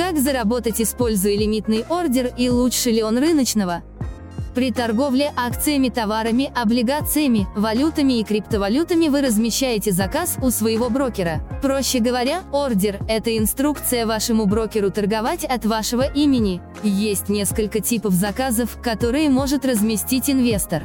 Как заработать, используя лимитный ордер и лучше ли он рыночного? При торговле акциями, товарами, облигациями, валютами и криптовалютами вы размещаете заказ у своего брокера. Проще говоря, ордер – это инструкция вашему брокеру торговать от вашего имени. Есть несколько типов заказов, которые может разместить инвестор.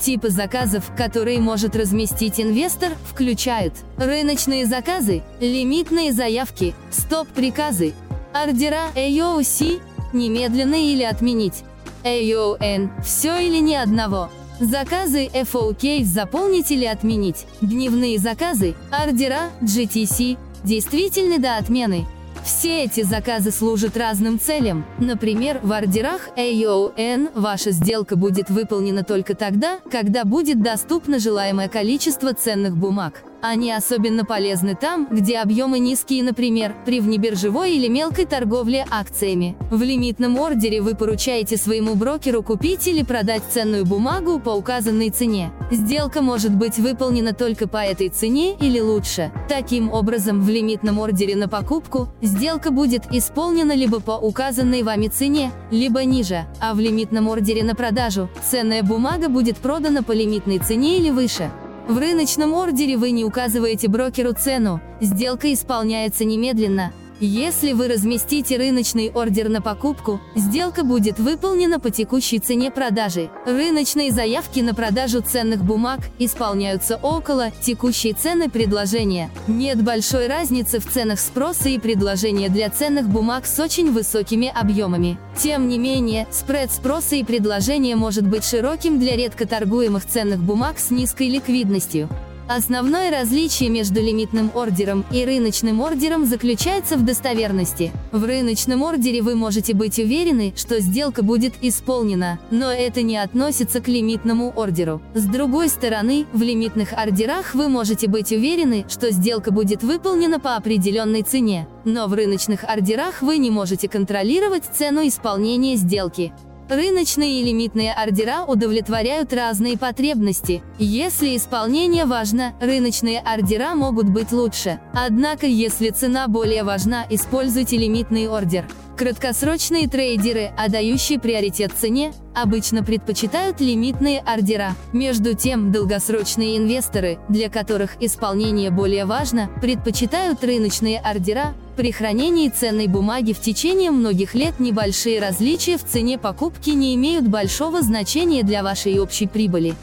Типы заказов, которые может разместить инвестор, включают рыночные заказы, лимитные заявки, стоп-приказы, ордера AOC, немедленно или отменить, AON, все или ни одного. Заказы FOK заполнить или отменить. Дневные заказы, ордера, GTC, действительны до отмены. Все эти заказы служат разным целям. Например, в ордерах AON ваша сделка будет выполнена только тогда, когда будет доступно желаемое количество ценных бумаг. Они особенно полезны там, где объемы низкие, например, при внебиржевой или мелкой торговле акциями. В лимитном ордере вы поручаете своему брокеру купить или продать ценную бумагу по указанной цене. Сделка может быть выполнена только по этой цене или лучше. Таким образом, в лимитном ордере на покупку сделка будет исполнена либо по указанной вами цене, либо ниже, а в лимитном ордере на продажу ценная бумага будет продана по лимитной цене или выше. В рыночном ордере вы не указываете брокеру цену, сделка исполняется немедленно, если вы разместите рыночный ордер на покупку, сделка будет выполнена по текущей цене продажи. Рыночные заявки на продажу ценных бумаг исполняются около текущей цены предложения. Нет большой разницы в ценах спроса и предложения для ценных бумаг с очень высокими объемами. Тем не менее, спред спроса и предложения может быть широким для редко торгуемых ценных бумаг с низкой ликвидностью. Основное различие между лимитным ордером и рыночным ордером заключается в достоверности. В рыночном ордере вы можете быть уверены, что сделка будет исполнена, но это не относится к лимитному ордеру. С другой стороны, в лимитных ордерах вы можете быть уверены, что сделка будет выполнена по определенной цене, но в рыночных ордерах вы не можете контролировать цену исполнения сделки. Рыночные и лимитные ордера удовлетворяют разные потребности. Если исполнение важно, рыночные ордера могут быть лучше. Однако, если цена более важна, используйте лимитный ордер. Краткосрочные трейдеры, отдающие приоритет цене, обычно предпочитают лимитные ордера. Между тем, долгосрочные инвесторы, для которых исполнение более важно, предпочитают рыночные ордера. При хранении ценной бумаги в течение многих лет небольшие различия в цене покупки не имеют большого значения для вашей общей прибыли.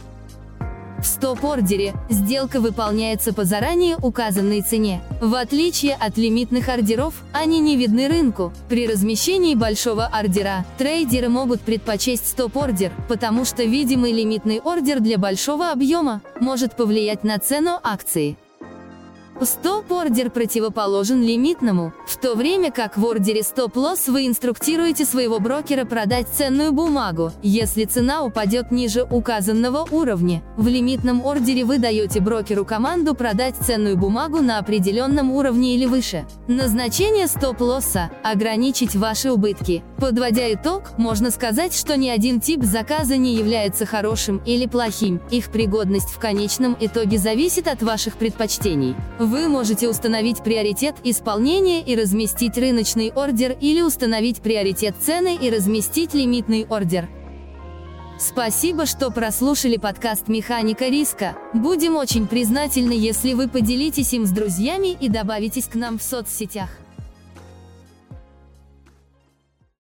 Стоп-ордере сделка выполняется по заранее указанной цене. В отличие от лимитных ордеров, они не видны рынку. При размещении большого ордера трейдеры могут предпочесть стоп-ордер, потому что видимый лимитный ордер для большого объема может повлиять на цену акции. Стоп-ордер противоположен лимитному, в то время как в ордере стоп-лосс вы инструктируете своего брокера продать ценную бумагу, если цена упадет ниже указанного уровня. В лимитном ордере вы даете брокеру команду продать ценную бумагу на определенном уровне или выше. Назначение стоп-лосса – ограничить ваши убытки. Подводя итог, можно сказать, что ни один тип заказа не является хорошим или плохим, их пригодность в конечном итоге зависит от ваших предпочтений. Вы можете установить приоритет исполнения и разместить рыночный ордер или установить приоритет цены и разместить лимитный ордер. Спасибо, что прослушали подкаст «Механика риска». Будем очень признательны, если вы поделитесь им с друзьями и добавитесь к нам в соцсетях.